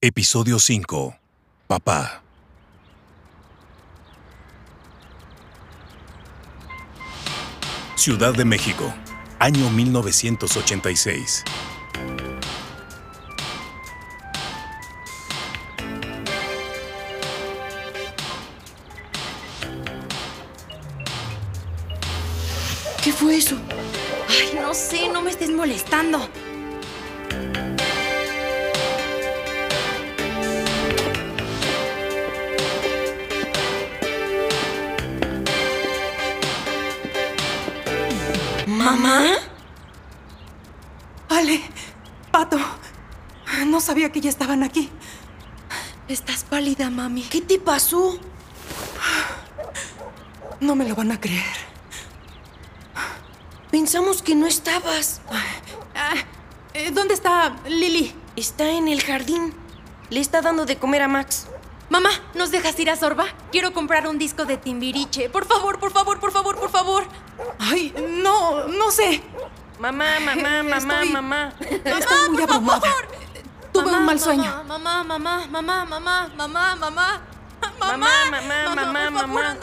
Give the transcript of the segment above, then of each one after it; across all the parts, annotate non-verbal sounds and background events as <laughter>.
Episodio 5. Papá. Ciudad de México, año 1986. ¿Qué fue eso? Ay, no sé, no me estés molestando. ¿Mamá? Ale, Pato, no sabía que ya estaban aquí. Estás pálida, mami. ¿Qué te pasó? No me lo van a creer. Pensamos que no estabas. Ah, eh, ¿Dónde está Lily? Está en el jardín. Le está dando de comer a Max. Mamá, ¿nos dejas ir a Sorba? Quiero comprar un disco de Timbiriche. Por favor, por favor, por favor, por favor. Ay, no, no sé. Mamá, mamá, mamá, Estoy- mamá. Estoy muy abrumada. Tuve un mal sueño. Mamá, mamá, mamá, mamá, mamá, mamá. Mamá, mamá, mamá, favor, mamá. mamá.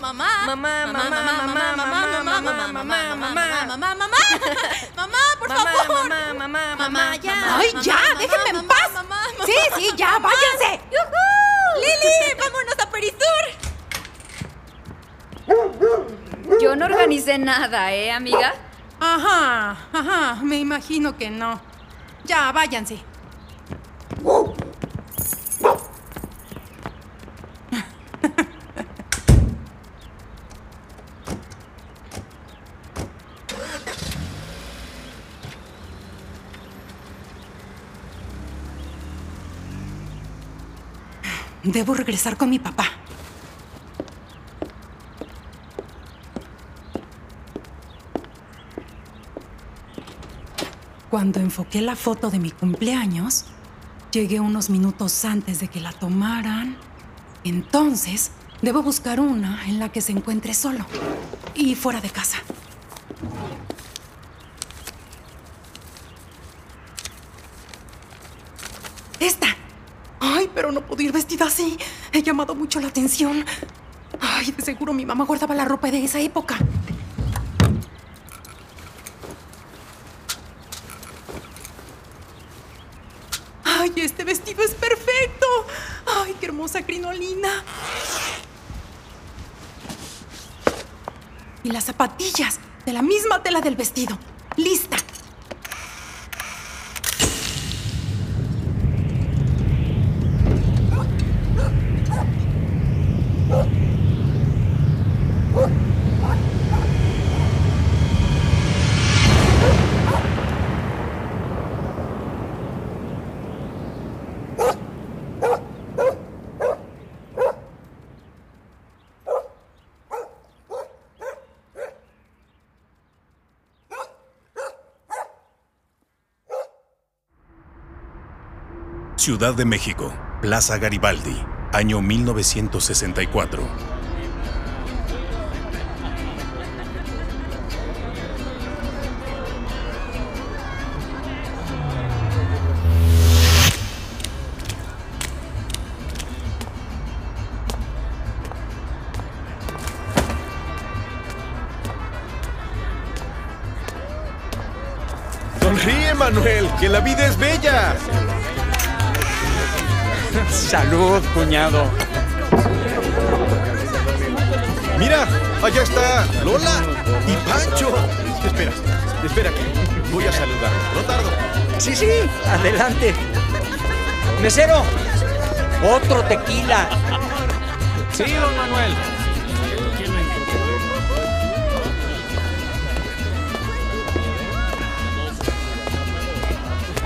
Mamá. Mamá, mamá, mamá, mamá, mamá, mamá, mamá, mamá. mamá, mamá. Mamá, por Mamá, favor. mamá, mamá, Mamá, mamá. ya. Ay, Mamá, ya, mamá, déjenme en mamá, paz. mamá, mamá. Sí, sí, ya, váyanse. Lili, vámonos a Perisur. Yo no organicé nada, ¿eh, amiga? Ajá, ajá, me imagino que no. Ya, váyanse. Debo regresar con mi papá. Cuando enfoqué la foto de mi cumpleaños, llegué unos minutos antes de que la tomaran. Entonces, debo buscar una en la que se encuentre solo y fuera de casa. Esta. Ay, pero no puedo ir vestida así. He llamado mucho la atención. Ay, de seguro mi mamá guardaba la ropa de esa época. ¡Ay, este vestido es perfecto! ¡Ay, qué hermosa crinolina! Y las zapatillas de la misma tela del vestido. ¡Lista! Ciudad de México, Plaza Garibaldi, año 1964. Sonríe, Manuel, que la vida es bella. <laughs> Salud, cuñado. Mira, allá está Lola y Pancho. Espera, espera que voy a saludarlos. No tardo. Sí, sí, adelante. Mesero, otro tequila. Sí, don Manuel.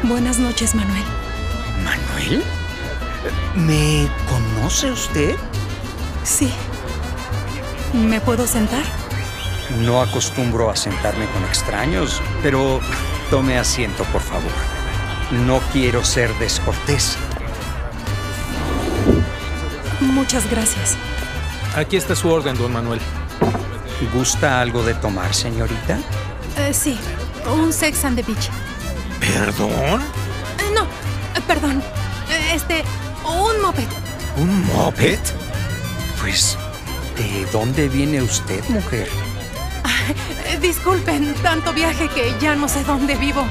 Buenas noches, Manuel. ¿Manuel? ¿Me conoce usted? Sí. ¿Me puedo sentar? No acostumbro a sentarme con extraños, pero tome asiento, por favor. No quiero ser descortés. Muchas gracias. Aquí está su orden, don Manuel. ¿Gusta algo de tomar, señorita? Eh, sí, un Sex and the Beach. ¿Perdón? ¿Un moped? Pues, ¿de dónde viene usted, mujer? Disculpen, tanto viaje que ya no sé dónde vivo.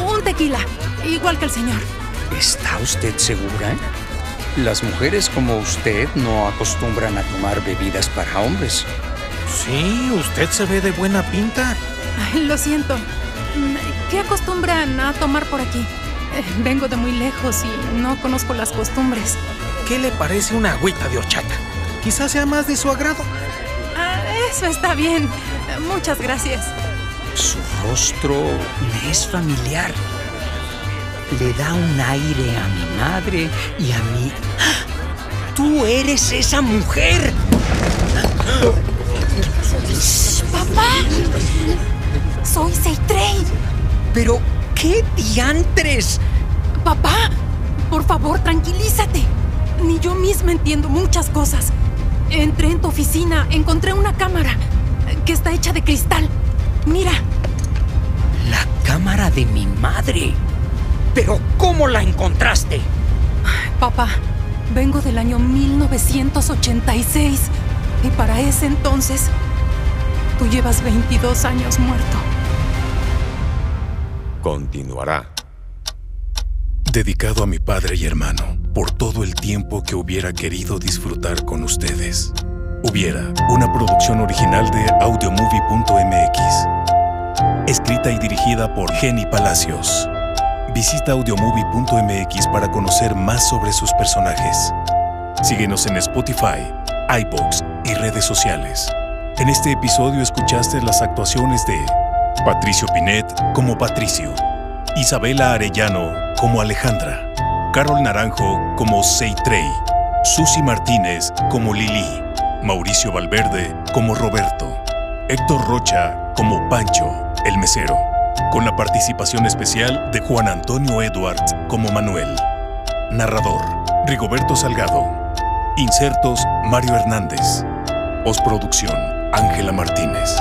Un tequila, igual que el señor. ¿Está usted segura? Las mujeres como usted no acostumbran a tomar bebidas para hombres. Sí, usted se ve de buena pinta. lo siento. ¿Qué acostumbran a tomar por aquí? Eh, vengo de muy lejos y no conozco las costumbres. ¿Qué le parece una agüita de horchata? Quizás sea más de su agrado. Ah, eso está bien. Muchas gracias. Su rostro me es familiar. Le da un aire a mi madre y a mí. ¡Tú eres esa mujer! ¡Papá! Soy Seitrey. Pero, ¿qué diantres? Papá, por favor, tranquilízate. Ni yo misma entiendo muchas cosas. Entré en tu oficina, encontré una cámara que está hecha de cristal. Mira. La cámara de mi madre. ¿Pero cómo la encontraste? Papá, vengo del año 1986 y para ese entonces tú llevas 22 años muerto. Continuará. Dedicado a mi padre y hermano por todo el tiempo que hubiera querido disfrutar con ustedes. Hubiera una producción original de audiomovie.mx. Escrita y dirigida por Jenny Palacios. Visita audiomovie.mx para conocer más sobre sus personajes. Síguenos en Spotify, iBox y redes sociales. En este episodio escuchaste las actuaciones de Patricio Pinet como Patricio, Isabela Arellano como Alejandra, Carol Naranjo como Seitrey, Susi Martínez como Lili, Mauricio Valverde como Roberto, Héctor Rocha como Pancho, el mesero con la participación especial de Juan Antonio Edwards como Manuel. Narrador, Rigoberto Salgado. Insertos, Mario Hernández. Postproducción, Ángela Martínez.